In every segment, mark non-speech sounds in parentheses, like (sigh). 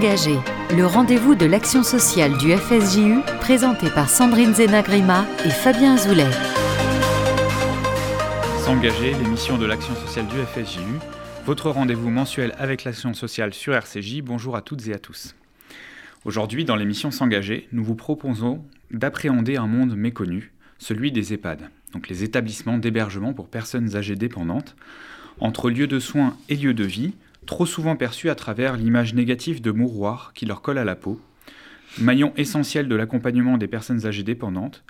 Le rendez-vous de l'action sociale du FSJU, présenté par Sandrine Zenagrima et Fabien Azoulay. S'engager, l'émission de l'action sociale du FSJU, votre rendez-vous mensuel avec l'action sociale sur RCJ. Bonjour à toutes et à tous. Aujourd'hui, dans l'émission S'engager, nous vous proposons d'appréhender un monde méconnu, celui des EHPAD, donc les établissements d'hébergement pour personnes âgées dépendantes, entre lieux de soins et lieux de vie, trop souvent perçus à travers l'image négative de mouroirs qui leur colle à la peau. Maillon essentiel de l'accompagnement des personnes âgées dépendantes,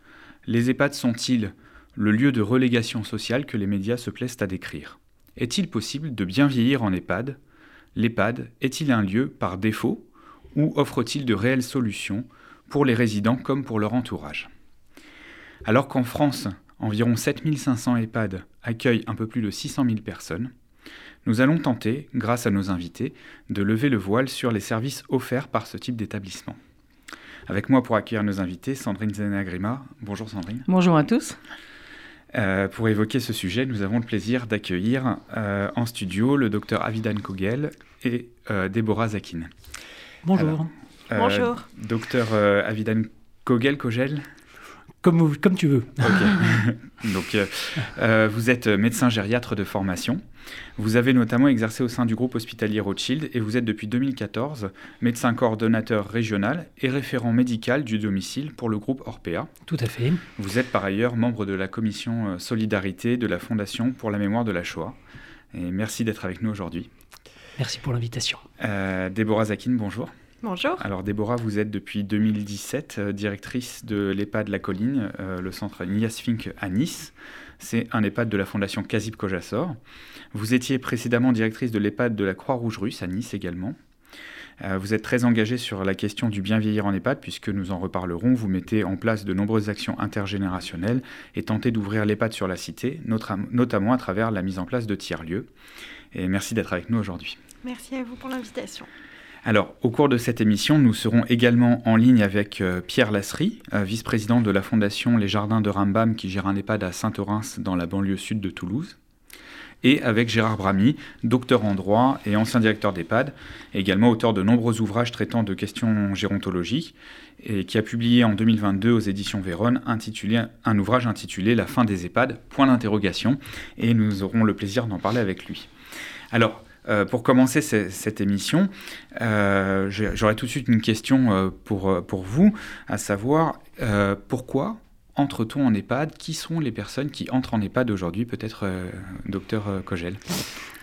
les EHPAD sont-ils le lieu de relégation sociale que les médias se plaisent à décrire? Est-il possible de bien vieillir en EHPAD? L'EHPAD est-il un lieu par défaut ou offre-t-il de réelles solutions pour les résidents comme pour leur entourage? Alors qu'en France, environ 7500 EHPAD accueillent un peu plus de 600 000 personnes, nous allons tenter, grâce à nos invités, de lever le voile sur les services offerts par ce type d'établissement. Avec moi pour accueillir nos invités, Sandrine Zenagrima. Bonjour Sandrine. Bonjour à tous. Euh, pour évoquer ce sujet, nous avons le plaisir d'accueillir euh, en studio le docteur Avidan Kogel et euh, Déborah Zakin. Bonjour. Bonjour. Docteur Avidan Kogel, Kogel comme, comme tu veux. Ok. (laughs) Donc, vous êtes médecin gériatre de formation. Vous avez notamment exercé au sein du groupe hospitalier Rothschild et vous êtes depuis 2014 médecin coordonnateur régional et référent médical du domicile pour le groupe Orpea. Tout à fait. Vous êtes par ailleurs membre de la commission euh, Solidarité de la Fondation pour la mémoire de la Shoah. Et merci d'être avec nous aujourd'hui. Merci pour l'invitation. Euh, Déborah Zakin, bonjour. Bonjour. Alors Déborah, vous êtes depuis 2017 euh, directrice de l'EHPAD La Colline, le centre Nias Fink à Nice. C'est un EHPAD de la fondation Kazib Kojassor. Vous étiez précédemment directrice de l'EHPAD de la Croix-Rouge russe à Nice également. Euh, vous êtes très engagée sur la question du bien vieillir en EHPAD, puisque nous en reparlerons. Vous mettez en place de nombreuses actions intergénérationnelles et tentez d'ouvrir l'EHPAD sur la cité, notamment à travers la mise en place de tiers-lieux. Et merci d'être avec nous aujourd'hui. Merci à vous pour l'invitation. Alors, au cours de cette émission, nous serons également en ligne avec euh, Pierre Lasserie, euh, vice-président de la fondation Les Jardins de Rambam, qui gère un EHPAD à Saint-Orens, dans la banlieue sud de Toulouse et avec Gérard Bramy, docteur en droit et ancien directeur d'EHPAD, également auteur de nombreux ouvrages traitant de questions gérontologiques, et qui a publié en 2022 aux éditions intitulé, un ouvrage intitulé La fin des EHPAD, point d'interrogation, et nous aurons le plaisir d'en parler avec lui. Alors, euh, pour commencer cette émission, euh, j'aurais tout de suite une question euh, pour, pour vous, à savoir pourquoi entre-t-on en EHPAD? Qui sont les personnes qui entrent en EHPAD aujourd'hui? Peut-être docteur Kogel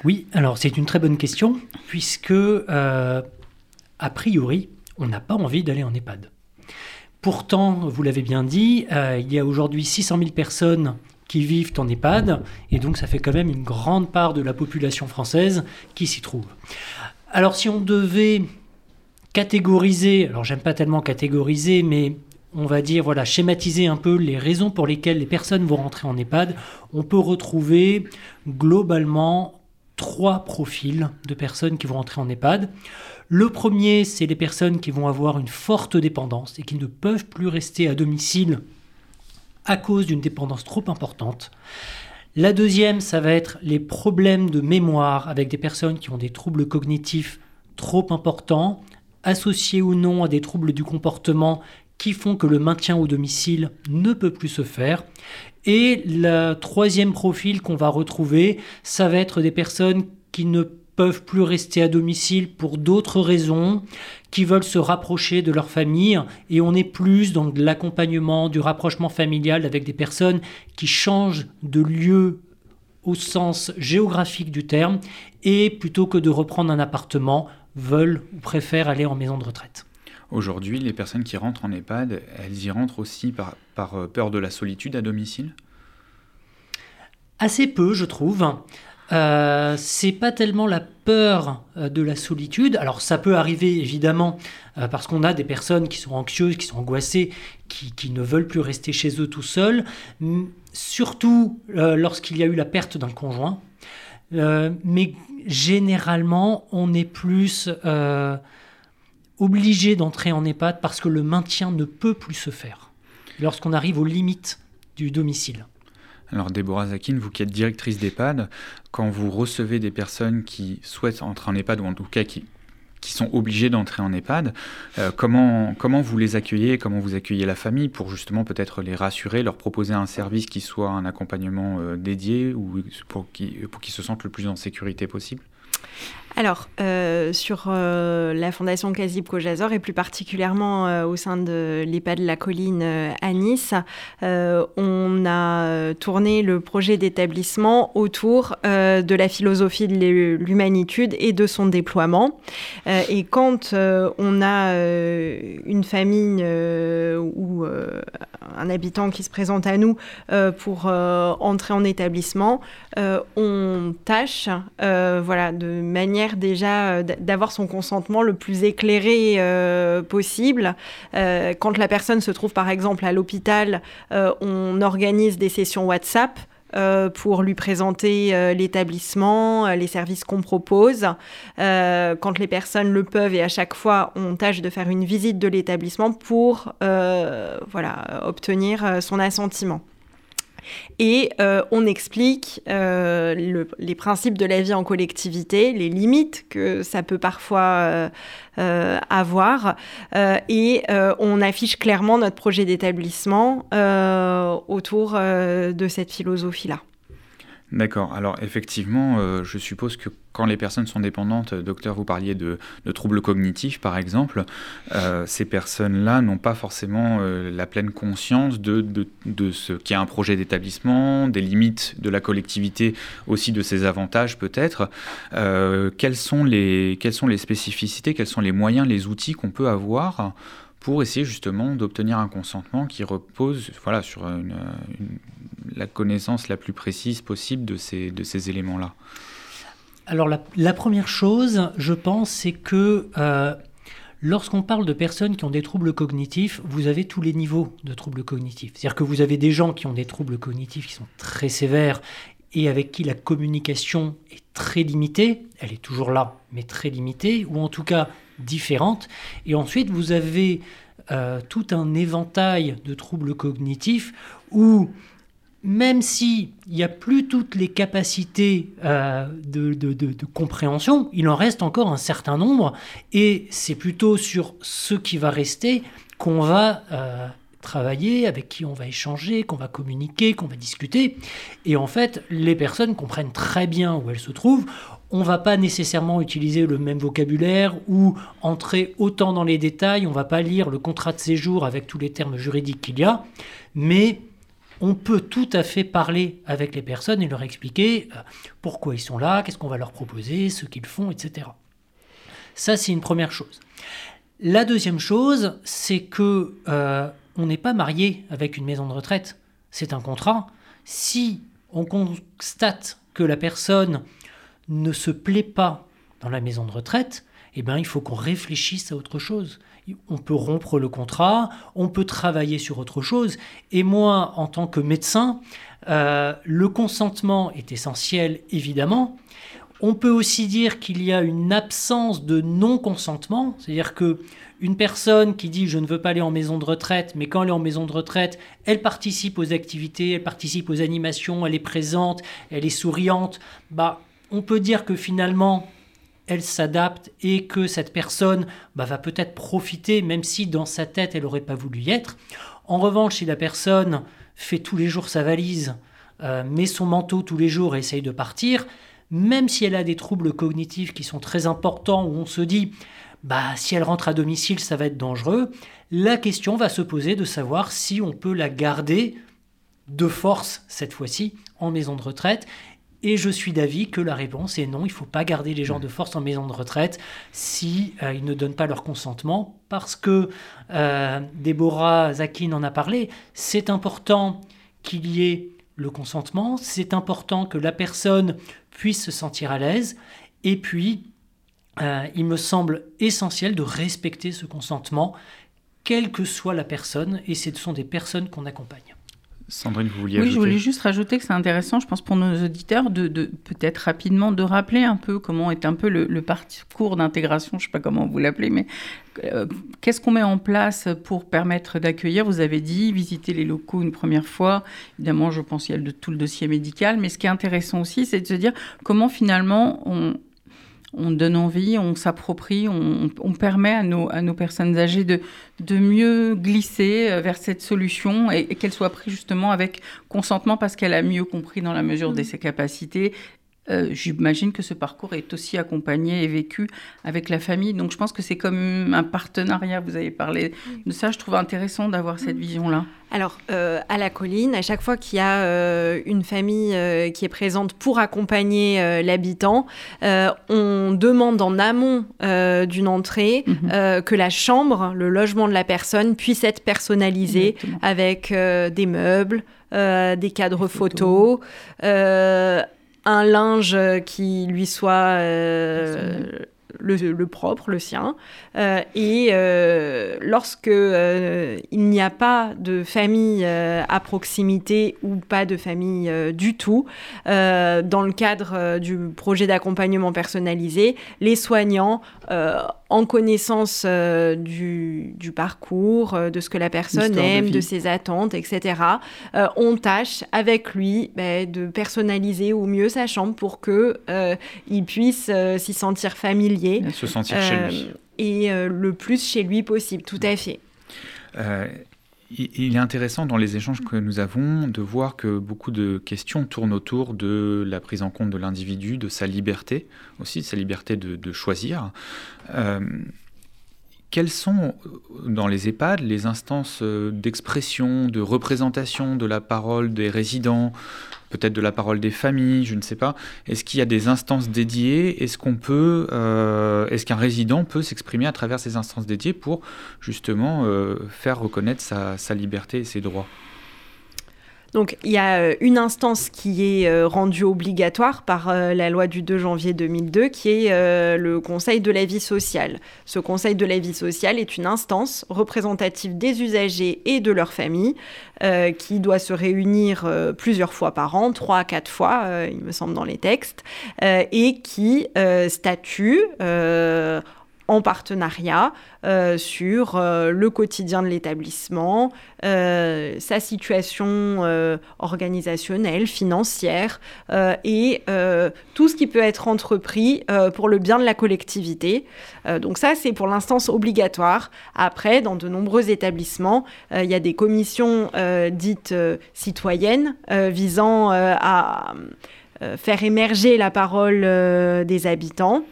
Oui, alors c'est une très bonne question, puisque a priori, on n'a pas envie d'aller en EHPAD. Pourtant, vous l'avez bien dit, il y a aujourd'hui 600 000 personnes qui vivent en EHPAD, et donc ça fait quand même une grande part de la population française qui s'y trouve. Alors si on devait catégoriser, alors j'aime pas tellement catégoriser, mais on va dire, voilà, schématiser un peu les raisons pour lesquelles les personnes vont rentrer en EHPAD, on peut retrouver globalement trois profils de personnes qui vont rentrer en EHPAD. Le premier, c'est les personnes qui vont avoir une forte dépendance et qui ne peuvent plus rester à domicile à cause d'une dépendance trop importante. La deuxième, ça va être les problèmes de mémoire avec des personnes qui ont des troubles cognitifs trop importants, associés ou non à des troubles du comportement qui font que le maintien au domicile ne peut plus se faire. Et le troisième profil qu'on va retrouver, ça va être des personnes qui ne peuvent plus rester à domicile pour d'autres raisons, qui veulent se rapprocher de leur famille, et on est plus dans de l'accompagnement, du rapprochement familial avec des personnes qui changent de lieu au sens géographique du terme, et plutôt que de reprendre un appartement, veulent ou préfèrent aller en maison de retraite. Aujourd'hui, les personnes qui rentrent en EHPAD, elles y rentrent aussi par, par euh, peur de la solitude à domicile? Assez peu, je trouve. Euh, c'est pas tellement la peur euh, de la solitude. Alors ça peut arriver évidemment euh, parce qu'on a des personnes qui sont anxieuses, qui sont angoissées, qui, qui ne veulent plus rester chez eux tout seuls, surtout lorsqu'il y a eu la perte d'un conjoint. mais généralement, on est plus obligé d'entrer en EHPAD parce que le maintien ne peut plus se faire lorsqu'on arrive aux limites du domicile. Alors Déborah Zakin, vous qui êtes directrice d'EHPAD, quand vous recevez des personnes qui souhaitent entrer en EHPAD ou en tout cas qui, qui sont obligés d'entrer en EHPAD. comment, comment vous les accueillez Comment vous accueillez la famille pour justement peut-être les rassurer, leur proposer un service qui soit un accompagnement dédié ou pour qu'ils pour qu'ils se sentent le plus en sécurité possible? Alors, euh, sur euh, la Fondation Casib Cojazor et plus particulièrement euh, au sein de l'EHPAD de la Colline à Nice, on a tourné le projet d'établissement autour de la philosophie de l'humanitude et de son déploiement. et quand on a une famille ou un habitant qui se présente à nous pour entrer en établissement, on tâche voilà, de manière déjà euh, d'avoir son consentement le plus éclairé euh, possible. Euh, quand la personne se trouve par exemple à l'hôpital, on organise des sessions WhatsApp. pour lui présenter l'établissement, les services qu'on propose. quand les personnes le peuvent et à chaque fois, on tâche de faire une visite de l'établissement pour voilà, obtenir son assentiment. Et euh, on explique euh, les principes de la vie en collectivité, les limites que ça peut parfois euh, avoir. et on affiche clairement notre projet d'établissement autour de cette philosophie-là. D'accord. Alors effectivement, euh, je suppose que quand les personnes sont dépendantes, euh, docteur, vous parliez de, troubles cognitifs par exemple, euh, ces personnes-là n'ont pas forcément la pleine conscience de, de, de ce qu'est un projet d'établissement, des limites de la collectivité, aussi de ses avantages peut-être. quelles, sont les, spécificités, quels sont les moyens, les outils qu'on peut avoir pour essayer justement d'obtenir un consentement qui repose voilà, sur la connaissance la plus précise possible de ces, de ces éléments-là Alors la, première chose, je pense, c'est que euh, lorsqu'on parle de personnes qui ont des troubles cognitifs, vous avez tous les niveaux de troubles cognitifs. C'est-à-dire que vous avez des gens qui ont des troubles cognitifs qui sont très sévères et avec qui la communication est très limitée, elle est toujours là, mais très limitée, ou en tout cas différentes. Et ensuite, vous avez euh, tout un éventail de troubles cognitifs où même s'il n'y a plus toutes les capacités euh, de, compréhension, il en reste encore un certain nombre, et c'est plutôt sur ce qui va rester qu'on va euh, travailler, avec qui on va échanger, qu'on va communiquer, qu'on va discuter. Et en fait, les personnes comprennent très bien où elles se trouvent. On va pas nécessairement utiliser le même vocabulaire ou entrer autant dans les détails, on va pas lire le contrat de séjour avec tous les termes juridiques qu'il y a, mais on peut tout à fait parler avec les personnes et leur expliquer euh, pourquoi ils sont là, qu'est-ce qu'on va leur proposer, ce qu'ils font, etc. Ça, c'est une première chose. La deuxième chose, c'est que euh, on n'est pas marié avec une maison de retraite. C'est un contrat. Si on constate que la personne ne se plaît pas dans la maison de retraite, eh bien, il faut qu'on réfléchisse à autre chose. On peut rompre le contrat, on peut travailler sur autre chose. Et moi, en tant que médecin, euh, le consentement est essentiel, évidemment. On peut aussi dire qu'il y a une absence de non-consentement, c'est-à-dire que une personne qui dit je ne veux pas aller en maison de retraite, mais quand elle est en maison de retraite, elle participe aux activités, elle participe aux animations, elle est présente, elle est souriante, bah on peut dire que finalement, elle s'adapte et que cette personne bah, va peut-être profiter, même si dans sa tête, elle n'aurait pas voulu y être. En revanche, si la personne fait tous les jours sa valise, euh, met son manteau tous les jours et essaye de partir, même si elle a des troubles cognitifs qui sont très importants, où on se dit, bah, si elle rentre à domicile, ça va être dangereux, la question va se poser de savoir si on peut la garder de force, cette fois-ci, en maison de retraite, et je suis d'avis que la réponse est non, il ne faut pas garder les gens de force en maison de retraite si euh, ils ne donnent pas leur consentement, parce que euh, Déborah Zakin en a parlé, c'est important qu'il y ait le consentement, c'est important que la personne puisse se sentir à l'aise, et puis euh, il me semble essentiel de respecter ce consentement, quelle que soit la personne, et ce sont des personnes qu'on accompagne. Sandrine, vous vouliez Oui, je voulais juste rajouter que c'est intéressant, je pense, pour nos auditeurs, de, peut-être rapidement de rappeler un peu comment est un peu le, parcours d'intégration, je ne sais pas comment vous l'appelez, mais euh, qu'est-ce qu'on met en place pour permettre d'accueillir? Vous avez dit visiter les locaux une première fois. Évidemment, je pense qu'il y a tout le dossier médical, mais ce qui est intéressant aussi, c'est de se dire comment finalement on, on donne envie, on s'approprie, on, permet à nos, à nos personnes âgées de, de mieux glisser euh, vers cette solution et, qu'elle soit prise justement avec consentement parce qu'elle a mieux compris dans la mesure de mmh. ses capacités euh, j'imagine que ce parcours est aussi accompagné et vécu avec la famille. Donc je pense que c'est comme un partenariat. Vous avez parlé de ça. Je trouve intéressant d'avoir cette vision-là. Alors, euh, à la colline, à chaque fois qu'il y a euh, une famille qui est présente pour accompagner l'habitant, on demande en amont d'une entrée mhm. que la chambre, le logement de la personne, puisse être personnalisé avec des meubles, des cadres photos, un linge qui lui soit le, propre, le sien. Euh, et euh, lorsque euh, il n'y a pas de famille à proximité ou pas de famille du tout, dans le cadre du projet d'accompagnement personnalisé, les soignants en connaissance du, parcours, de ce que la personne aime, de, ses attentes, etc., on tâche avec lui ben, de personnaliser au mieux sa chambre pour que il puisse s'y sentir familier se sentir chez lui. Euh, et euh, le plus chez lui possible, tout à fait. Euh, il est intéressant dans les échanges que nous avons de voir que beaucoup de questions tournent autour de la prise en compte de l'individu, de sa liberté, aussi de sa liberté de, choisir. quelles sont dans les EHPAD les instances d'expression, de représentation de la parole des résidents, peut-être de la parole des familles, je ne sais pas. Est-ce qu'il y a des instances dédiées? Est-ce euh, qu'un résident peut s'exprimer à travers ces instances dédiées pour justement euh, faire reconnaître sa liberté et ses droits? Donc il y a euh, une instance qui est euh, rendue obligatoire par euh, la loi du 2 janvier 2002 qui est le Conseil de la vie sociale. Ce Conseil de la vie sociale est une instance représentative des usagers et de leurs familles qui doit se réunir plusieurs fois par an, trois à quatre fois, il me semble, dans les textes, et qui statue en partenariat euh, sur euh, le quotidien de l'établissement, euh, sa situation organisationnelle, financière et tout ce qui peut être entrepris pour le bien de la collectivité. donc ça, c'est pour l'instance obligatoire. Après, dans de nombreux établissements, il y a des commissions dites citoyennes visant à faire émerger la parole des habitants.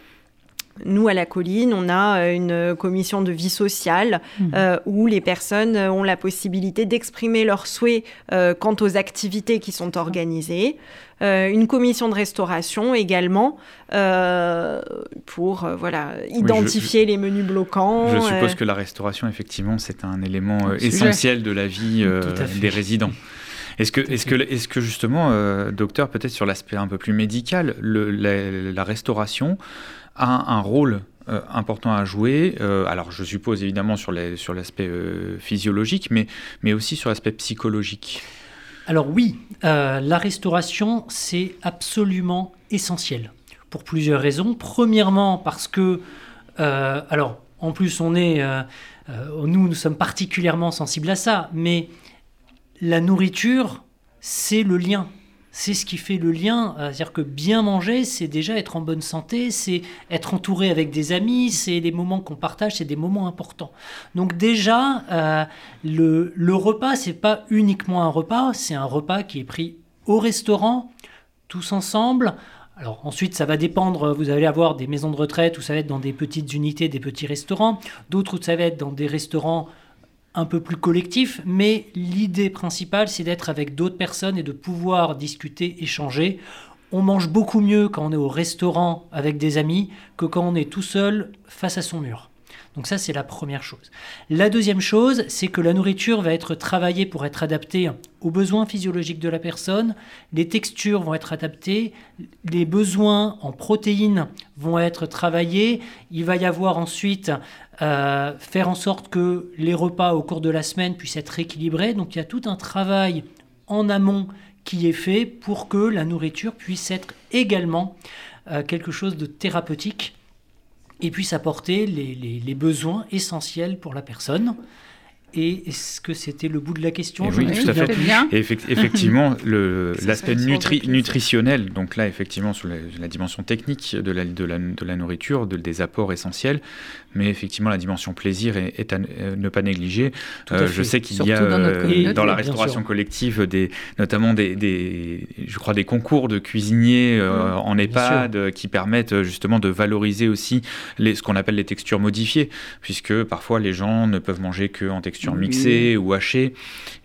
Nous, à la colline, on a euh, une commission de vie sociale mmh. euh, où les personnes ont la possibilité d'exprimer leurs souhaits euh, quant aux activités qui sont organisées. une commission de restauration également pour voilà, identifier les menus bloquants. Je suppose que la restauration, effectivement, c'est un élément essentiel de la vie des résidents. Est-ce que, est que, est que justement, docteur, peut-être sur l'aspect un peu plus médical, le, la, restauration a un rôle euh, important à jouer. Euh, alors, je suppose évidemment sur l'aspect euh, physiologique, mais, mais aussi sur l'aspect psychologique. Alors oui, la restauration, c'est absolument essentiel pour plusieurs raisons. Premièrement, parce que, alors, en plus, on est, nous, nous sommes particulièrement sensibles à ça, mais la nourriture, c'est le lien c'est ce qui fait le lien. Euh, c'est-à-dire que bien manger, c'est déjà être en bonne santé, c'est être entouré avec des amis, c'est les moments qu'on partage, c'est des moments importants. Donc déjà, euh, le, le repas, c'est pas uniquement un repas, c'est un repas qui est pris au restaurant, tous ensemble. Alors ensuite, ça va dépendre, vous allez avoir des maisons de retraite où ça va être dans des petites unités, des petits restaurants, d'autres où ça va être dans des restaurants un peu plus collectif, mais l'idée principale, c'est d'être avec d'autres personnes et de pouvoir discuter, échanger. On mange beaucoup mieux quand on est au restaurant avec des amis que quand on est tout seul face à son mur. Donc ça, c'est la première chose. La deuxième chose, c'est que la nourriture va être travaillée pour être adaptée aux besoins physiologiques de la personne, les textures vont être adaptées, les besoins en protéines vont être travaillés, il va y avoir ensuite euh, faire en sorte que les repas au cours de la semaine puissent être équilibrés. Donc il y a tout un travail en amont qui est fait pour que la nourriture puisse être également euh, quelque chose de thérapeutique et puisse apporter les, besoins essentiels pour la personne. Et est-ce que c'était le bout de la question Oui, tout à fait. Bien. Et effectivement, (laughs) l'aspect nutri nutritionnel, donc là, effectivement, sur la, dimension technique de la, de la, de la nourriture, de, des apports essentiels, mais effectivement, la dimension plaisir est, à ne pas négliger. Euh, je sais qu'il y a dans, dans la restauration collective, des, notamment des, des, je crois, des concours de cuisiniers en EHPAD qui permettent justement de valoriser aussi les, ce qu'on appelle les textures modifiées, puisque parfois les gens ne peuvent manger que en texture mixé ou haché.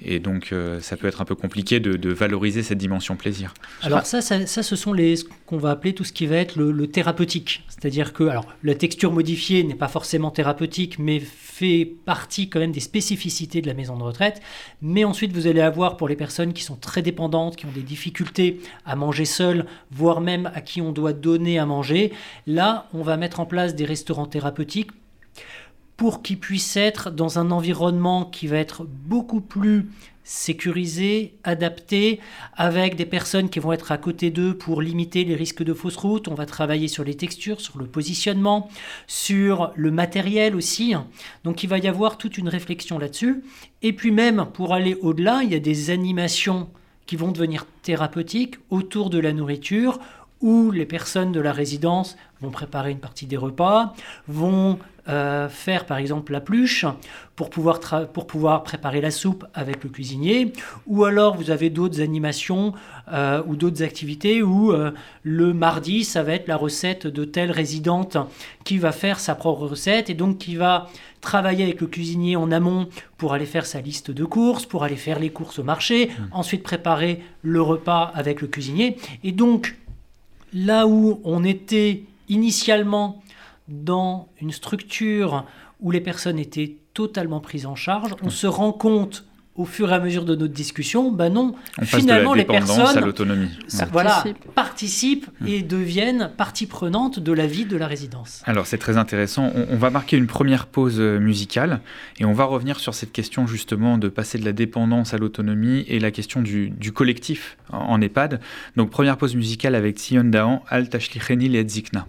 Et donc, euh, ça peut être un peu compliqué de, valoriser cette dimension plaisir. Alors, ça, ça, ce sont les, ce qu'on va appeler tout ce qui va être le, thérapeutique. C'est-à-dire que alors, la texture modifiée n'est pas forcément thérapeutique, mais fait partie quand même des spécificités de la maison de retraite. Mais ensuite, vous allez avoir pour les personnes qui sont très dépendantes, qui ont des difficultés à manger seules, voire même à qui on doit donner à manger, là, on va mettre en place des restaurants thérapeutiques pour qu'ils puissent être dans un environnement qui va être beaucoup plus sécurisé, adapté, avec des personnes qui vont être à côté d'eux pour limiter les risques de fausse route. On va travailler sur les textures, sur le positionnement, sur le matériel aussi. Donc il va y avoir toute une réflexion là-dessus. Et puis même, pour aller au-delà, il y a des animations qui vont devenir thérapeutiques autour de la nourriture, où les personnes de la résidence vont préparer une partie des repas, vont euh, faire par exemple la pluche pour pouvoir, pour pouvoir préparer la soupe avec le cuisinier, ou alors vous avez d'autres animations euh, ou d'autres activités où euh, le mardi ça va être la recette de telle résidente qui va faire sa propre recette et donc qui va travailler avec le cuisinier en amont pour aller faire sa liste de courses, pour aller faire les courses au marché, mmh. ensuite préparer le repas avec le cuisinier. Et donc là où on était initialement dans une structure où les personnes étaient totalement prises en charge, on se rend compte au fur et à mesure de notre discussion, ben non, finalement les personnes à l'autonomie. Voilà, participent mmh. et deviennent partie prenante de la vie de la résidence. Alors c'est très intéressant. On, va marquer une première pause euh, musicale et on va revenir sur cette question justement de passer de la dépendance à l'autonomie et la question du, collectif en, EHPAD. Donc première pause musicale avec Sion Dahan, Al Tashlicheni Zikna.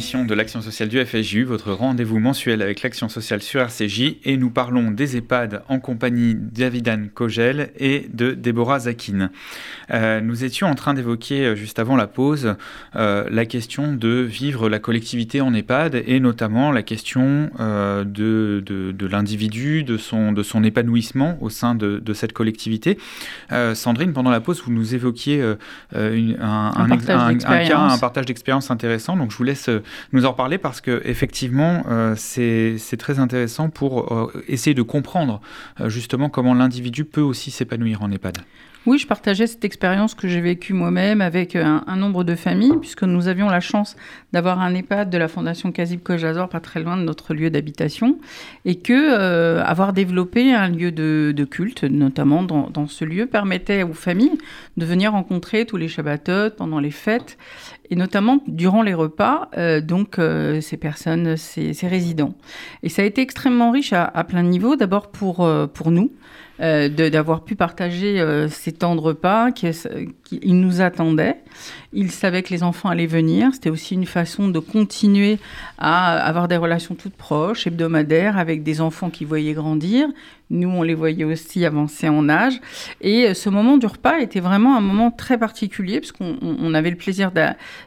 L'émission de l'action sociale du FSJU, votre rendez-vous mensuel avec l'action sociale sur RCJ, et nous parlons des EHPAD en compagnie d'Avidan Kogel et de Déborah Zakin. Euh, nous étions en train d'évoquer euh, juste avant la pause euh, la question de vivre la collectivité en EHPAD et notamment la question de, de, l'individu, de son, de son épanouissement au sein de, de cette collectivité. Sandrine, pendant la pause, vous nous évoquiez un, un, un, partage d'expérience intéressant, donc je vous laisse nous en reparler parce que effectivement, c'est très intéressant pour essayer de comprendre justement comment l'individu peut aussi s'épanouir en EHPAD. Oui, je partageais cette expérience que j'ai vécue moi-même avec un, nombre de familles, puisque nous avions la chance d'avoir un EHPAD de la Fondation Kazib Kojazor, pas très loin de notre lieu d'habitation, et que euh, avoir développé un lieu de, culte, notamment dans, ce lieu, permettait aux familles de venir rencontrer tous les Shabbatot pendant les fêtes, et notamment durant les repas, euh, donc euh, ces personnes, ces, résidents. Et ça a été extrêmement riche à, plein de niveaux, d'abord pour, pour nous, euh, d'avoir pu partager euh, ces temps de repas, qui, qui, nous attendaient. Ils savaient que les enfants allaient venir. C'était aussi une façon de continuer à avoir des relations toutes proches, hebdomadaires, avec des enfants qui voyaient grandir, nous, on les voyait aussi avancer en âge. Et euh, ce moment du repas était vraiment un moment très particulier, parce qu'on avait le plaisir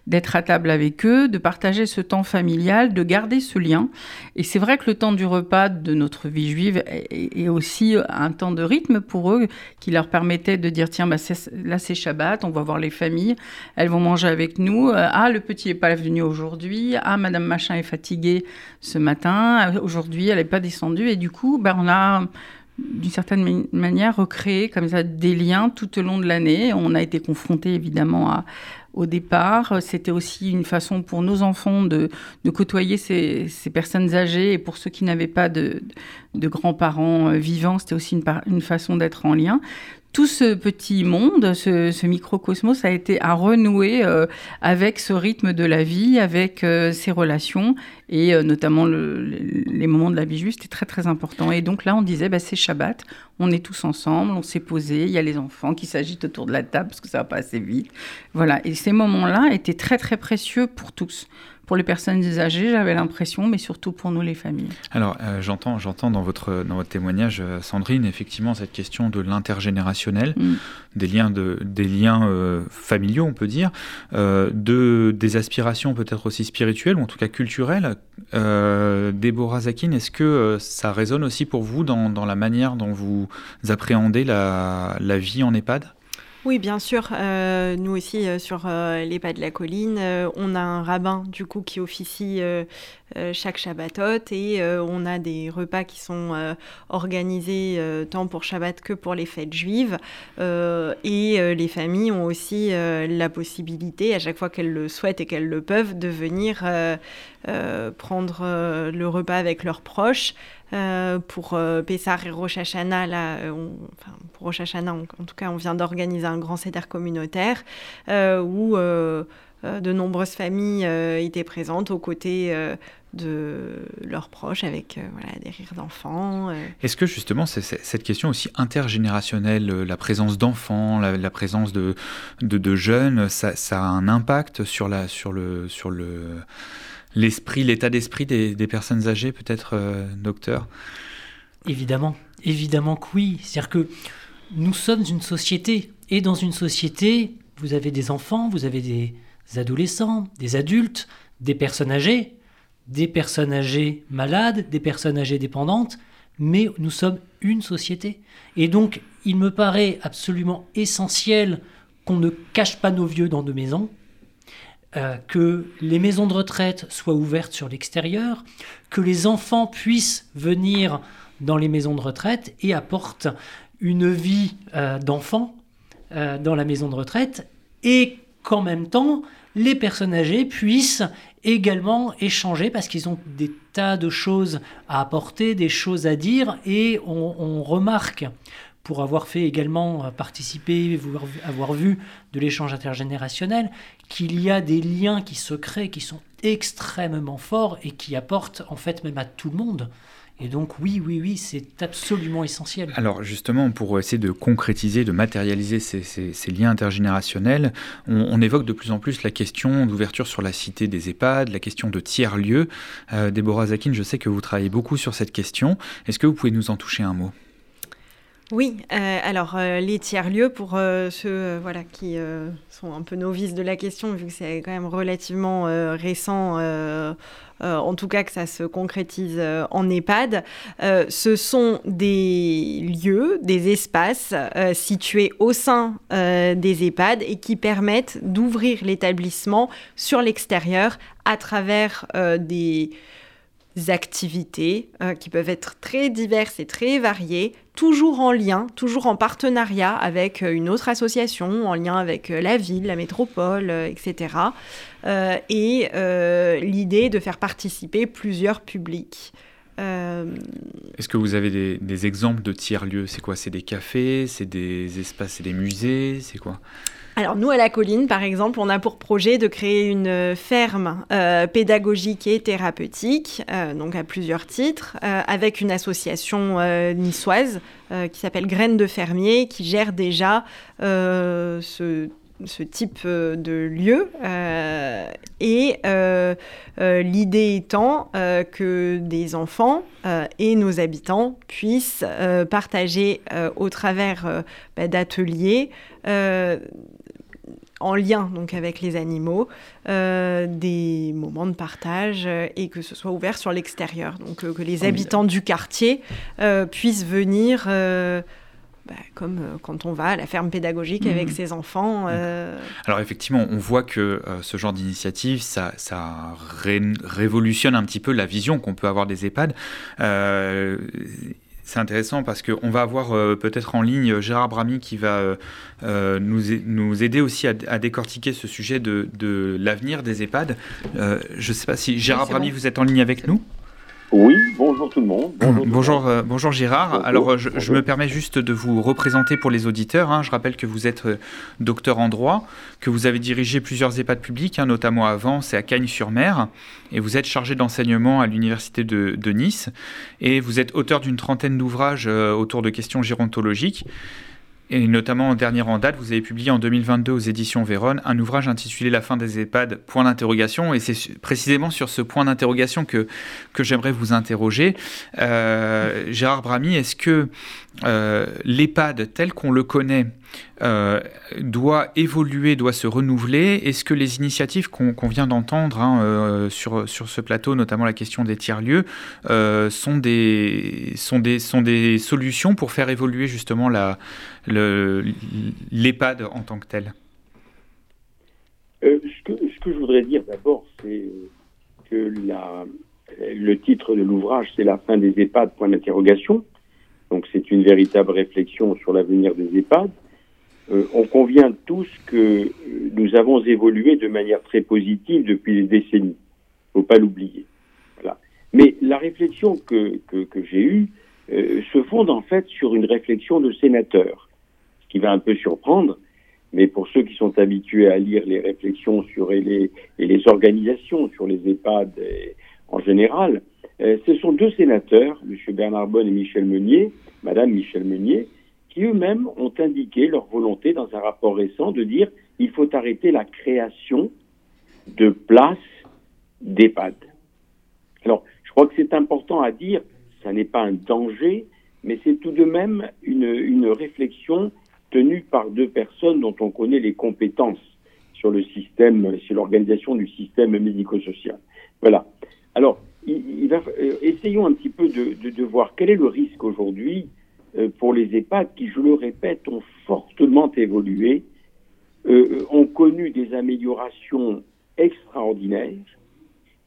d'être à table avec eux, de partager ce temps familial, de garder ce lien. Et c'est vrai que le temps du repas de notre vie juive est, aussi un temps de rythme pour eux, qui leur permettait de dire, tiens, bah, là c'est Shabbat, on va voir les familles, elles vont manger avec nous. Euh, ah, le petit n'est pas venu aujourd'hui. Ah, Madame Machin est fatiguée ce matin. Aujourd'hui, elle n'est pas descendue. Et du coup, bah, on a d'une certaine manière, recréer comme ça des liens tout au long de l'année. On a été confrontés évidemment au départ. C'était aussi une façon pour nos enfants de, côtoyer ces, personnes âgées et pour ceux qui n'avaient pas de, grands-parents euh, vivants, c'était aussi une façon d'être en lien tout ce petit monde, ce, microcosmos a été à renouer euh, avec ce rythme de la vie, avec euh, ses relations et euh, notamment les moments de la vie juste, c'était très très important. Et donc là, on disait, bah, c'est Shabbat, on est tous ensemble, on s'est posé, il y a les enfants qui s'agitent autour de la table parce que ça va pas assez vite. Voilà, et ces moments-là étaient très très précieux pour tous pour les personnes âgées, j'avais l'impression, mais surtout pour nous, les familles. Alors, euh, j'entends, j'entends dans votre, dans votre témoignage, euh, Sandrine, effectivement, cette question de l'intergénérationnel, mm. des liens, de, des liens euh, familiaux, on peut dire, de, des aspirations peut-être aussi spirituelles, ou en tout cas culturelles. Déborah Zakin, est-ce que ça résonne aussi pour vous dans, dans la manière dont vous appréhendez la, vie en EHPAD? Oui, bien sûr. Euh, nous aussi, euh, sur euh, les pas de la colline, on a un rabbin du coup qui officie chaque Shabbatot et on a des repas qui sont organisés tant pour Shabbat que pour les fêtes juives. et les familles ont aussi la possibilité, à chaque fois qu'elles le souhaitent et qu'elles le peuvent, de venir prendre le repas avec leurs proches. Pour Pessar et Rosh là, enfin, pour Rosh en, tout cas, on vient d'organiser un grand céder communautaire où de nombreuses familles étaient présentes aux côtés de leurs proches avec voilà, des rires d'enfants. Est-ce que justement cette question aussi intergénérationnelle, la présence d'enfants, la, présence de, de, jeunes, ça, ça, a un impact sur, la, sur le... Sur le l'esprit, l'état d'esprit des, personnes âgées, peut-être, euh, docteur? Évidemment, évidemment que oui. C'est-à-dire que nous sommes une société, et dans une société, vous avez des enfants, vous avez des adolescents, des adultes, des personnes âgées, des personnes âgées malades, des personnes âgées dépendantes, mais nous sommes une société. Et donc, il me paraît absolument essentiel qu'on ne cache pas nos vieux dans nos maisons, euh, que les maisons de retraite soient ouvertes sur l'extérieur, que les enfants puissent venir dans les maisons de retraite et apportent une vie euh, d'enfant euh, dans la maison de retraite, et qu'en même temps, les personnes âgées puissent également échanger parce qu'ils ont des tas de choses à apporter, des choses à dire, et on remarque pour avoir fait également participer, avoir vu de l'échange intergénérationnel, qu'il y a des liens qui se créent, qui sont extrêmement forts et qui apportent en fait même à tout le monde. Et donc oui, oui, oui, c'est absolument essentiel. Alors justement, pour essayer de concrétiser, de matérialiser ces, liens intergénérationnels, on, évoque de plus en plus la question d'ouverture sur la cité des EHPAD, la question de tiers-lieux. Euh, Déborah Zakin, je sais que vous travaillez beaucoup sur cette question. Est-ce que vous pouvez nous en toucher un mot? Oui, euh, alors euh, les tiers-lieux, pour euh, ceux qui sont un peu novices de la question, vu que c'est quand même relativement récent, en tout cas que ça se concrétise en EHPAD, ce sont des lieux, des espaces situés au sein des EHPAD et qui permettent d'ouvrir l'établissement sur l'extérieur à travers des activités qui peuvent être très diverses et très variées, toujours en lien, toujours en partenariat avec euh, une autre association, en lien avec euh, la ville, la métropole, etc. Euh, et l'idée de faire participer plusieurs publics. Est-ce que vous avez des, des exemples de tiers-lieux? C'est quoi? C'est des cafés? C'est des espaces? C'est des musées? C'est quoi? Alors nous, à la colline, par exemple, on a pour projet de créer une ferme euh, pédagogique et thérapeutique, euh, donc à plusieurs titres, euh, avec une association niçoise qui s'appelle Graines de fermiers, qui gère déjà ce type de lieu. et l'idée étant que des enfants et nos habitants puissent partager au travers bah, d'ateliers en lien donc avec les animaux, euh, des moments de partage euh, et que ce soit ouvert sur l'extérieur. Donc euh, que les habitants du quartier puissent venir. Bah, comme quand on va à la ferme pédagogique avec mmh. ses enfants. Alors effectivement, on voit que ce genre d'initiative, ça, ça révolutionne un petit peu la vision qu'on peut avoir des EHPAD. C'est intéressant parce qu'on va avoir euh, peut-être en ligne euh, Gérard Bramy qui va euh, nous, nous, aider aussi à, décortiquer ce sujet de, de l'avenir des EHPAD. je ne sais pas si Gérard Bramy, vous êtes en ligne avec nous? Oui, bonjour tout le monde. Bonjour, bonjour, Gérard. Alors, je, me permets juste de vous représenter pour les auditeurs. Hein. Je rappelle que vous êtes docteur en droit, que vous avez dirigé plusieurs EHPAD publics, hein, notamment à Vence et à Cagnes-sur-Mer, et vous êtes chargé d'enseignement à l'Université de, de, Nice, et vous êtes auteur d'une trentaine d'ouvrages autour de questions gérontologiques. Et notamment en dernière en date, vous avez publié en 2022 aux éditions Véronne un ouvrage intitulé La fin des EHPAD, point d'interrogation. Et c'est précisément sur ce point d'interrogation que, que j'aimerais vous interroger. Euh, Gérard Bramy, est-ce que euh, l'EHPAD tel qu'on le connaît euh, doit évoluer, doit se renouveler Est-ce que les initiatives qu'on vient d'entendre hein, euh, sur, sur ce plateau, notamment la question des tiers-lieux, sont, des, sont, des, sont des solutions pour faire évoluer justement l'EHPAD en tant que tel? Ce que, ce, que, je voudrais dire d'abord, c'est que la, le titre de l'ouvrage, c'est La fin des EHPAD, point d'interrogation. Donc c'est une véritable réflexion sur l'avenir des EHPAD. Euh, on convient tous que nous avons évolué de manière très positive depuis des décennies. Il ne faut pas l'oublier. Mais la réflexion que, que, j'ai eue euh, se fonde en fait sur une réflexion de sénateur, ce qui va un peu surprendre, mais pour ceux qui sont habitués à lire les réflexions sur les, et les organisations sur les EHPAD et, en général, euh, ce sont deux sénateurs, M. Bernard Bonne et Michel Meunier, Mme Michel Meunier, qui eux-mêmes ont indiqué leur volonté dans un rapport récent de dire il faut arrêter la création de places d'EHPAD. Alors, je crois que c'est important à dire, ça n'est pas un danger, mais c'est tout de même une, une réflexion tenue par deux personnes dont on connaît les compétences sur le système, sur l'organisation du système médico-social. Voilà. Alors, euh, essayons un petit peu de, de, voir quel est le risque aujourd'hui pour les EHPAD qui, je le répète, ont fortement évolué, euh, ont connu des améliorations extraordinaires,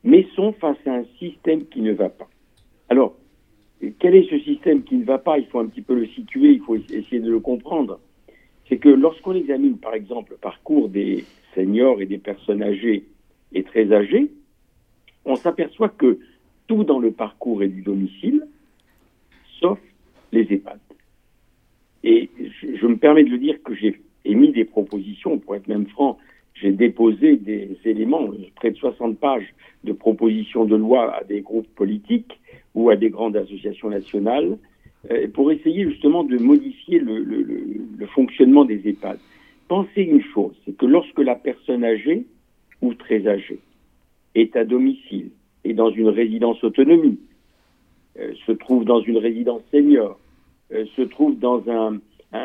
mais sont face à un système qui ne va pas. Alors, quel est ce système qui ne va pas? Il faut un petit peu le situer, il faut essayer de le comprendre. C'est que lorsqu'on examine, par exemple, le parcours des seniors et des personnes âgées et très âgées, on s'aperçoit que tout dans le parcours est du domicile, sauf les EHPAD. Et je, me permets de le dire que j'ai émis des propositions, pour être même franc, j'ai déposé des éléments, près de 60 pages de propositions de loi à des groupes politiques ou à des grandes associations nationales euh, pour essayer justement de modifier le, fonctionnement des EHPAD. Pensez une chose, c'est que lorsque la personne âgée ou très âgée est à domicile et dans une résidence autonomie, euh, se trouve dans une résidence senior, euh, se trouve dans un,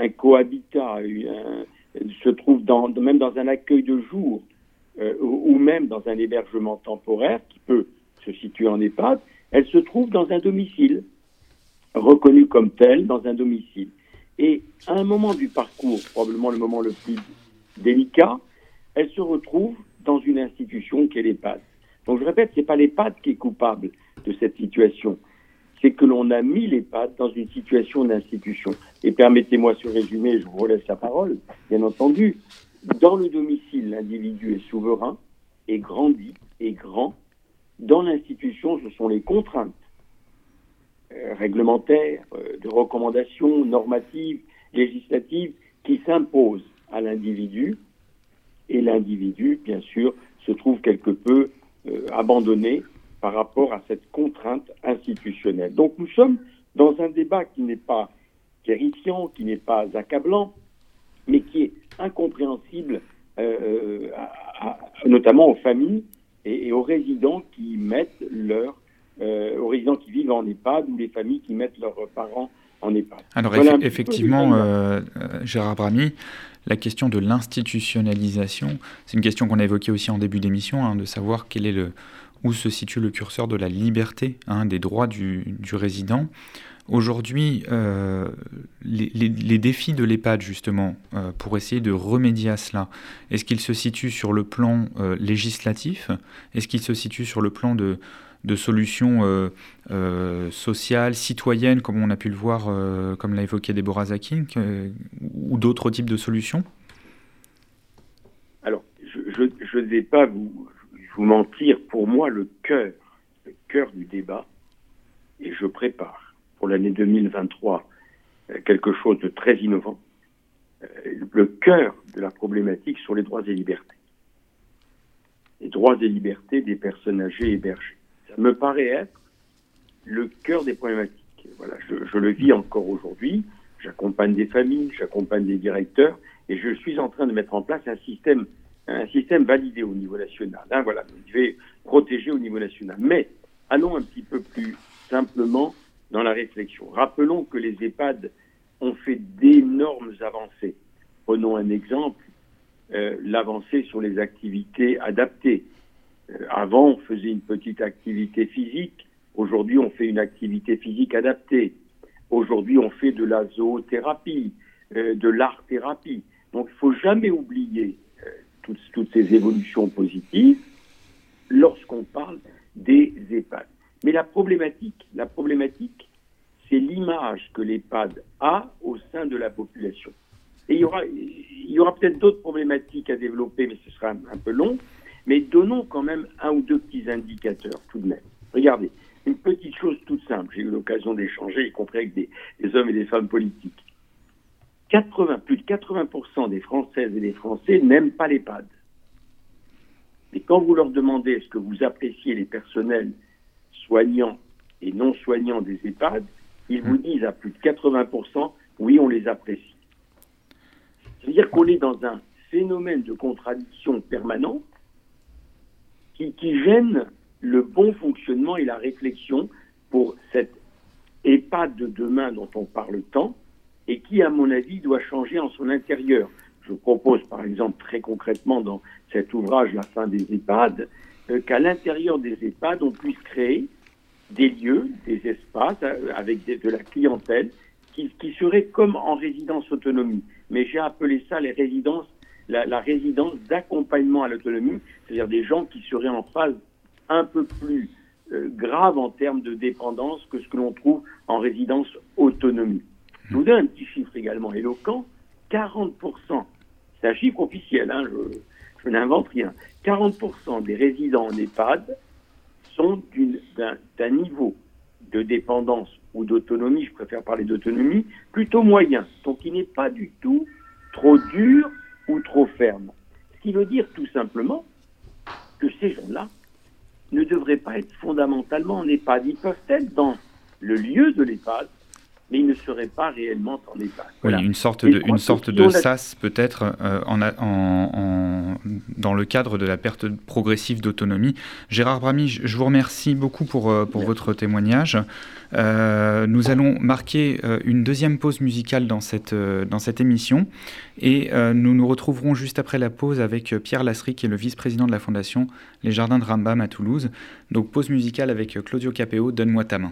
cohabitat, se trouve dans, même dans un accueil de jour euh, ou, même dans un hébergement temporaire qui peut se situer en EHPAD, elle se trouve dans un domicile, reconnu comme tel dans un domicile. Et à un moment du parcours, probablement le moment le plus délicat, elle se retrouve dans une institution qui est l'EHPAD. Donc je répète, c'est pas l'EHPAD qui est coupable de cette situation, c'est que l'on a mis l'EHPAD dans une situation d'institution. Et permettez-moi ce résumé, je vous relaisse la parole, bien entendu. Dans le domicile, l'individu est souverain, et grandit, et grand. Dans l'institution, ce sont les contraintes euh, réglementaires, euh, de recommandations normatives, législatives, qui s'imposent à l'individu. Et l'individu, bien sûr, se trouve quelque peu euh, abandonné par rapport à cette contrainte institutionnelle. Donc nous sommes dans un débat qui n'est pas terrifiant, qui n'est pas accablant, mais qui est incompréhensible, euh, à, à, notamment aux familles et, et, aux résidents qui mettent leur, euh, aux résidents qui vivent en EHPAD ou les familles qui mettent leurs parents en EHPAD. Alors voilà eff effectivement, euh, Gérard Bramy, la question de l'institutionnalisation, c'est une question qu'on a évoquée aussi en début d'émission, hein, de savoir quel est le où se situe le curseur de la liberté, hein, des droits du, résident. Aujourd'hui, euh, les, défis de l'EHPAD, justement, euh, pour essayer de remédier à cela, est-ce qu'ils se situent sur le plan euh, législatif? Est-ce qu'ils se situent sur le plan de, de solutions sociales, citoyennes, comme on a pu le voir, comme l'a évoqué Deborah Zakin, ou d'autres types de solutions? Alors, je ne vais pas vous, vous mentir, pour moi, le cœur, le cœur du débat, et je prépare pour l'année 2023 quelque chose de très innovant, le cœur de la problématique sur les droits et libertés. Les droits et libertés des personnes âgées hébergées. Ça me paraît être le cœur des problématiques. Voilà, je, je le vis encore aujourd'hui. J'accompagne des familles, j'accompagne des directeurs, et je suis en train de mettre en place un système un système validé au niveau national. Hein, voilà, je vais protéger au niveau national. Mais allons un petit peu plus simplement dans la réflexion. Rappelons que les EHPAD ont fait d'énormes avancées. Prenons un exemple, euh, l'avancée sur les activités adaptées. Euh, avant, on faisait une petite activité physique. Aujourd'hui, on fait une activité physique adaptée. Aujourd'hui, on fait de la zoothérapie, euh, de l'art-thérapie. Donc, il faut jamais oublier toutes, ces évolutions positives lorsqu'on parle des EHPAD. Mais la problématique, la problématique, c'est l'image que l'EHPAD a au sein de la population. Et il y aura, il y aura peut-être d'autres problématiques à développer, mais ce sera un, peu long. Mais donnons quand même un ou deux petits indicateurs tout de même. Regardez, une petite chose toute simple. J'ai eu l'occasion d'échanger, y compris avec des, hommes et des femmes politiques. 80, plus de 80% des Françaises et des Français n'aiment pas l'EHPAD. Mais quand vous leur demandez est-ce que vous appréciez les personnels soignants et non soignants des EHPAD, ils vous disent à plus de 80% oui, on les apprécie. C'est-à-dire qu'on est dans un phénomène de contradiction permanent qui, qui gêne le bon fonctionnement et la réflexion pour cette EHPAD de demain dont on parle tant et qui, à mon avis, doit changer en son intérieur. Je propose, par exemple, très concrètement dans cet ouvrage La fin des EHPAD, euh, qu'à l'intérieur des EHPAD, on puisse créer des lieux, des espaces euh, avec de la clientèle qui, seraient comme en résidence autonomie. Mais j'ai appelé ça les résidences, la, la résidence d'accompagnement à l'autonomie, c'est-à-dire des gens qui seraient en phase un peu plus euh, grave en termes de dépendance que ce que l'on trouve en résidence autonomie. Je vous donne un petit chiffre également éloquent. 40%, c'est un chiffre officiel, hein, je, je n'invente rien, 40% des résidents en EHPAD sont d'un niveau de dépendance ou d'autonomie, je préfère parler d'autonomie, plutôt moyen. Donc il n'est pas du tout trop dur ou trop ferme. Ce qui veut dire tout simplement que ces gens-là ne devraient pas être fondamentalement en EHPAD. Ils peuvent être dans le lieu de l'EHPAD, mais ils ne seraient pas réellement en. Voilà. Oui, une sorte de, une sorte de SAS peut-être euh, en, en, en, dans le cadre de la perte progressive d'autonomie. Gérard Bramy, je vous remercie beaucoup pour, euh, pour votre témoignage. Euh, nous allons marquer une deuxième pause musicale dans cette, dans cette émission et euh, nous nous retrouverons juste après la pause avec Pierre Lasserie qui est le vice-président de la fondation Les Jardins de Rambam à Toulouse. Donc pause musicale avec Claudio Capéo, Donne-moi ta main.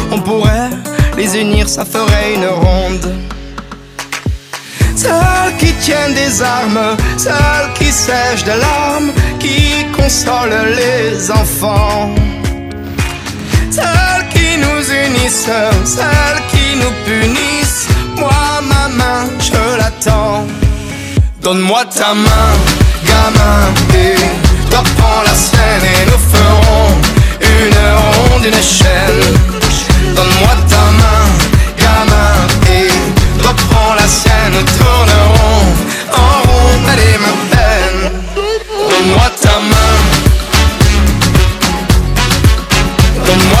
on pourrait les unir, ça ferait une ronde. Celles qui tiennent des armes, celles qui sèchent de larmes, qui consolent les enfants. Celles qui nous unissent, celles qui nous punissent. Moi, ma main, je l'attends. Donne-moi ta main, gamin, et toi prends la scène et nous ferons une ronde, une chaîne. Donne-moi ta main, gamin, et reprends la scène, nous tournerons en rond, allez ma peine. Donne-moi ta main. Donne-moi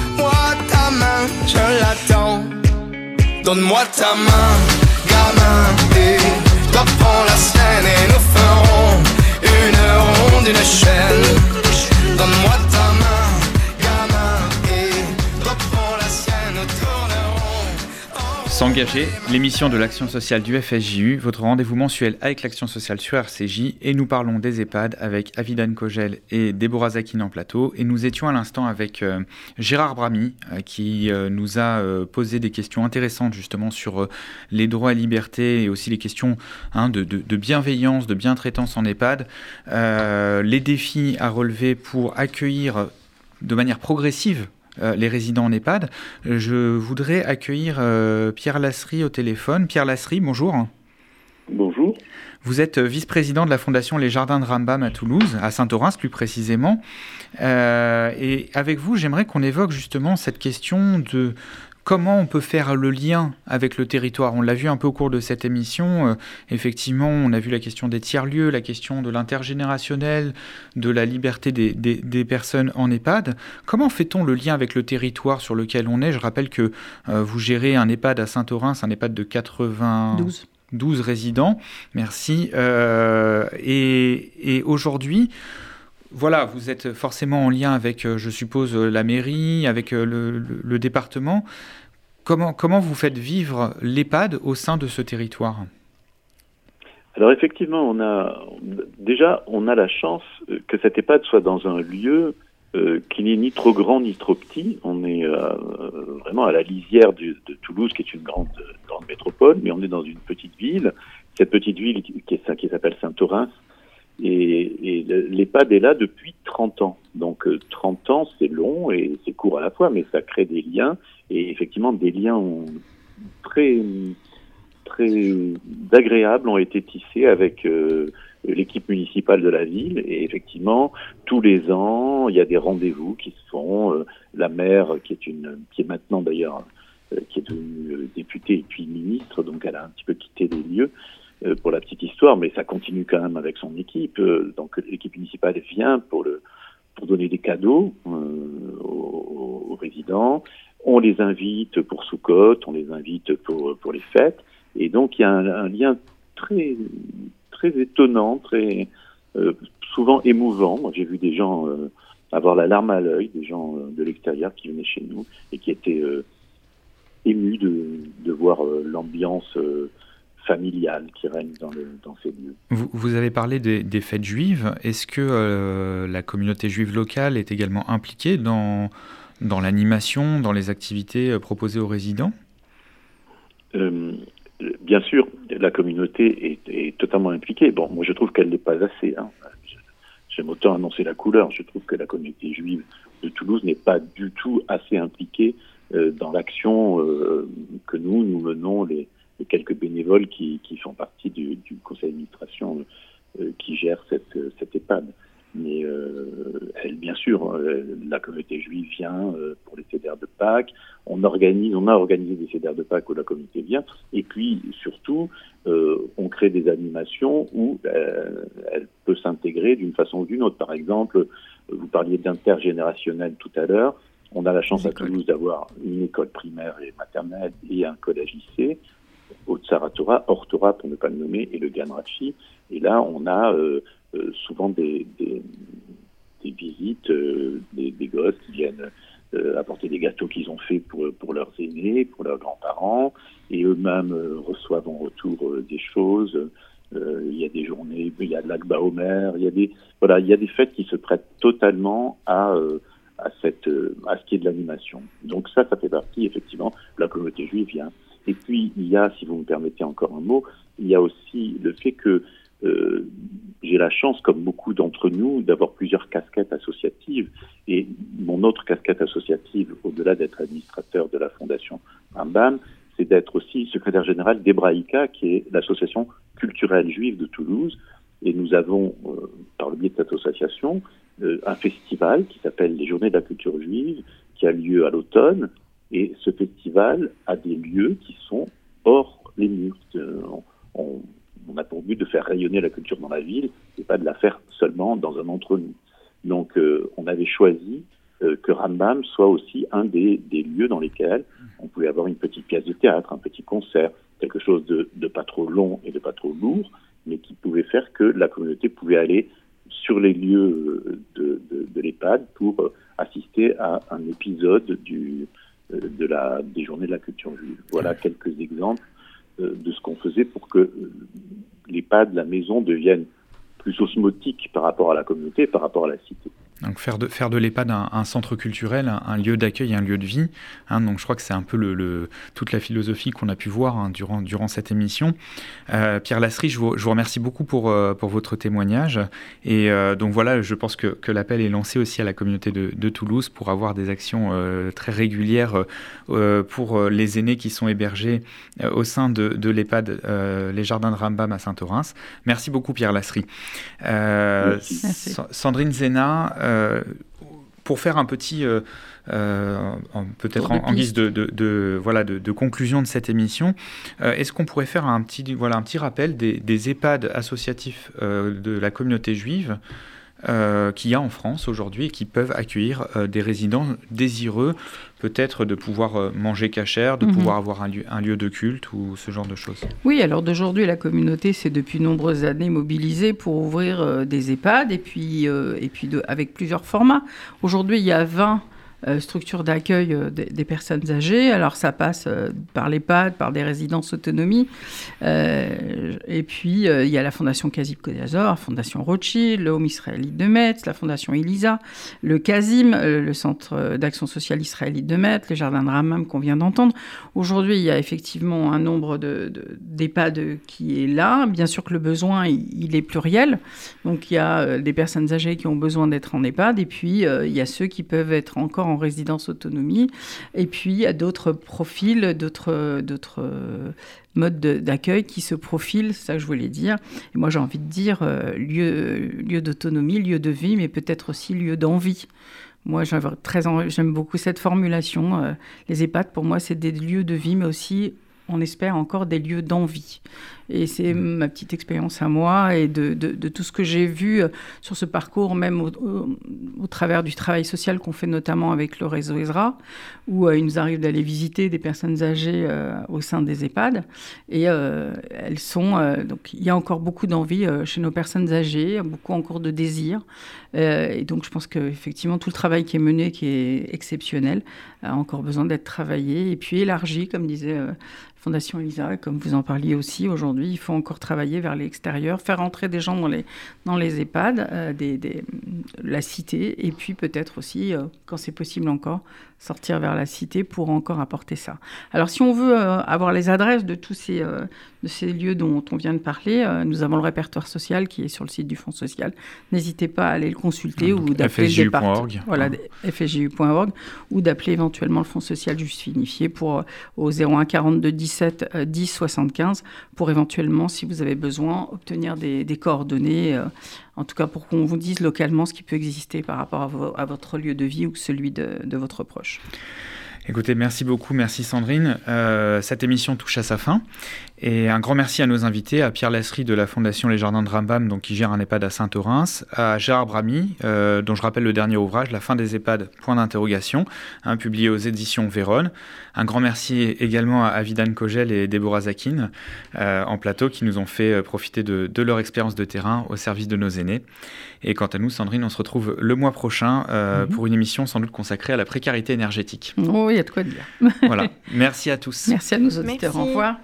Je l'attends. Donne-moi ta main, gamin, l'émission de l'action sociale du FSJU, votre rendez-vous mensuel avec l'action sociale sur RCJ, et nous parlons des EHPAD avec Avidan Kogel et Déborah Zakin en plateau, et nous étions à l'instant avec euh, Gérard Bramy, euh, qui euh, nous a posé des questions intéressantes justement sur les droits et libertés, et aussi les questions hein, de, de, bienveillance, de bientraitance en EHPAD, les défis à relever pour accueillir de manière progressive euh, les résidents en EHPAD. Je voudrais accueillir euh, Pierre Lasserie au téléphone. Pierre Lasserie, bonjour. Bonjour. Vous êtes vice-président de la Fondation Les Jardins de Rambam à Toulouse, à Saint-Orens plus précisément. et avec vous, j'aimerais qu'on évoque justement cette question de Comment on peut faire le lien avec le territoire? On l'a vu un peu au cours de cette émission. Euh, effectivement, on a vu la question des tiers-lieux, la question de l'intergénérationnel, de la liberté des, personnes en EHPAD. Comment fait-on le lien avec le territoire sur lequel on est? Je rappelle que euh, vous gérez un EHPAD à Saint-Orens, un EHPAD de 92 12 résidents. Merci. Euh, et aujourd'hui, voilà, vous êtes forcément en lien avec, euh, je suppose, euh, la mairie, avec euh, le, département. Comment, comment vous faites vivre l'EHPAD au sein de ce territoire? Alors effectivement, on a déjà on a la chance que cette EHPAD soit dans un lieu qui n'est ni trop grand ni trop petit. On est vraiment à la lisière de Toulouse, qui est une grande, grande métropole, mais on est dans une petite ville. Cette petite ville qui, qui s'appelle Saint-Orens, et, et l'EHPAD est là depuis 30 ans. Donc 30 euh, ans, c'est long et c'est court à la fois, mais ça crée des liens. Et effectivement, des liens très, très agréables ont été tissés avec euh, l'équipe municipale de la ville. Et effectivement, tous les ans, il y a des rendez-vous qui se font. Euh, la maire, qui est une, qui est maintenant d'ailleurs, qui est devenue députée et puis ministre, donc elle a un petit peu quitté les lieux. Euh, pour la petite histoire, mais ça continue quand même avec son équipe. Euh, donc l'équipe municipale vient pour donner des cadeaux euh, aux, résidents. On les invite pour Soukot, on les invite pour les fêtes, et donc il y a un, lien très très étonnant, très souvent émouvant. J'ai vu des gens avoir la larme à l'œil, des gens de l'extérieur qui venaient chez nous et qui étaient émus de voir l'ambiance familiale qui règne dans, dans ces lieux. Vous, vous avez parlé des, des fêtes juives. Est-ce que euh, la communauté juive locale est également impliquée dans, dans l'animation, dans les activités euh, proposées aux résidents? Euh, Bien sûr, la communauté est, est, totalement impliquée. Bon, moi je trouve qu'elle n'est pas assez. Hein. J'aime autant annoncer la couleur. Je trouve que la communauté juive de Toulouse n'est pas du tout assez impliquée dans l'action que nous, nous menons les, quelques bénévoles qui, qui font partie du, du conseil d'administration euh, qui gère cette, cette EHPAD. Mais euh, elle, bien sûr, euh, la communauté juive vient pour les CDR de Pâques. On organise, on a organisé des CDR de Pâques où la communauté vient. Et puis, surtout, on crée des animations où elle peut s'intégrer d'une façon ou d'une autre. Par exemple, vous parliez d'intergénérationnel tout à l'heure. On a la chance à Toulouse d'avoir une école primaire et maternelle et un collège lycée au Tsaratora, Torah pour ne pas le nommer, et le Ganrachi. Et là, on a euh, euh, souvent des, des, visites, euh, des, gosses qui viennent apporter des gâteaux qu'ils ont faits pour, pour leurs aînés, pour leurs grands-parents, et eux-mêmes reçoivent en retour des choses. il y a des journées, il y a de l'Akba Omer, il voilà, il y a des fêtes qui se prêtent totalement à à cette à ce qui est de l'animation. Donc ça, ça fait partie effectivement. La communauté juive vient et puis, il y a, si vous me permettez encore un mot, il y a aussi le fait que euh, j'ai la chance, comme beaucoup d'entre nous, d'avoir plusieurs casquettes associatives. Et mon autre casquette associative, au-delà d'être administrateur de la Fondation Rambam, c'est d'être aussi secrétaire général d'Ebraïka, qui est l'association culturelle juive de Toulouse. Et nous avons, euh, par le biais de cette association, euh, un festival qui s'appelle les Journées de la culture juive, qui a lieu à l'automne et ce festival a des lieux qui sont hors les murs. On, a pour but de faire rayonner la culture dans la ville et pas de la faire seulement dans un entre-nous. Donc euh, on avait choisi euh, que Rambam soit aussi un des, lieux dans lesquels on pouvait avoir une petite pièce de théâtre, un petit concert, quelque chose de pas trop long et de pas trop lourd, mais qui pouvait faire que la communauté pouvait aller sur les lieux de, de, de l'EHPAD pour assister à un épisode du, euh, de la, des journées de la culture juive. Voilà quelques exemples euh, de ce qu'on faisait pour que euh, l'EHPAD, la maison, devienne plus osmotique par rapport à la communauté, par rapport à la cité. Donc faire de, faire de l'EHPAD un, centre culturel, un, lieu d'accueil, un lieu de vie. Hein. donc je crois que c'est un peu le, toute la philosophie qu'on a pu voir hein, durant, durant cette émission. Euh, Pierre Lasserie, je vous, je vous, remercie beaucoup pour, euh, pour votre témoignage. Et euh, donc voilà, je pense que, que l'appel est lancé aussi à la communauté de, de Toulouse pour avoir des actions très régulières pour les aînés qui sont hébergés au sein de, de l'EHPAD Les Jardins de Rambam à Saint-Orens. Merci beaucoup Pierre Lasserie. Sandrine Zena, pour faire un petit, euh, euh, peut-être en, guise de, voilà, de, conclusion de cette émission, est-ce qu'on pourrait faire un petit, voilà, un petit rappel des, des EHPAD associatifs de la communauté juive euh, qu'il y a en France aujourd'hui et qui peuvent accueillir euh, des résidents désireux peut-être de pouvoir euh, manger cachère, de mhm. pouvoir avoir un lieu, un lieu, de culte ou ce genre de choses. Oui, alors d'aujourd'hui, la communauté s'est depuis nombreuses années mobilisée pour ouvrir des EHPAD et puis, et puis de, avec plusieurs formats. Aujourd'hui, il y a 20 euh, structure d'accueil euh, des, personnes âgées. Alors ça passe euh, par l'EHPAD, par des résidences autonomie. et puis il y a la Fondation Kazib Kodazor, Fondation Rothschild, le Home israélite de Metz, la Fondation Elisa, le Kazim, le Centre d'action sociale israélite de Metz, les Jardins de Ramam qu'on vient d'entendre. Aujourd'hui, il y a effectivement un nombre d'EHPAD de, qui est là. Bien sûr que le besoin, il, est pluriel. Donc il y a des personnes âgées qui ont besoin d'être en EHPAD et puis il y a ceux qui peuvent être encore en résidence autonomie. Et puis, a d'autres profils, d'autres, d'autres modes d'accueil qui se profilent, c'est ça que je voulais dire. Et moi, j'ai envie de dire euh, lieu, lieu d'autonomie, lieu de vie, mais peut-être aussi lieu d'envie. Moi, j'aime beaucoup cette formulation. Euh, les EHPAD, pour moi, c'est des lieux de vie, mais aussi, on espère encore, des lieux d'envie. Et c'est mmh. ma petite expérience à moi et de, de, tout ce que j'ai vu euh, sur ce parcours, même au, travers du travail social qu'on fait notamment avec le réseau ESRA, où euh, il nous arrive d'aller visiter des personnes âgées euh, au sein des EHPAD. Et elles sont. donc, il y a encore beaucoup d'envie chez nos personnes âgées, beaucoup encore de désir. et donc, je pense qu'effectivement, tout le travail qui est mené, qui est exceptionnel, a encore besoin d'être travaillé et puis élargi, comme disait Fondation Elisa, comme vous en parliez aussi aujourd'hui, il faut encore travailler vers l'extérieur, faire entrer des gens dans les, dans les EHPAD, euh, la cité, et puis peut-être aussi, euh, quand c'est possible encore, sortir vers la cité pour encore apporter ça. Alors si on veut euh, avoir les adresses de tous ces, de ces lieux dont on vient de parler, nous avons le répertoire social qui est sur le site du Fonds social. N'hésitez pas à aller le consulter ou d'appeler le département. Voilà, fsju.org, ou d'appeler éventuellement le Fonds social juste finifié pour, au 01 42 10 17 10 75 pour éventuellement, si vous avez besoin, obtenir des, coordonnées, euh, en tout cas pour qu'on vous dise localement ce qui peut exister par rapport à, votre lieu de vie ou celui de, votre proche. Écoutez, merci beaucoup, merci Sandrine. Euh, cette émission touche à sa fin. Et un grand merci à nos invités, à Pierre Lasserie de la Fondation Les Jardins de Rambam, donc qui gère un EHPAD à Saint-Orens, à Gérard Bramy, euh, dont je rappelle le dernier ouvrage, La fin des EHPAD, point d'interrogation, hein, publié aux éditions Véronne. Un grand merci également à Vidane Kogel et Déborah Zakin euh, en plateau qui nous ont fait euh, profiter de, de, leur expérience de terrain au service de nos aînés. Et quant à nous, Sandrine, on se retrouve le mois prochain mhm. pour une émission sans doute consacrée à la précarité énergétique. Oh, il y a de quoi dire. voilà. Merci à tous. Merci à nos auditeurs. Au revoir.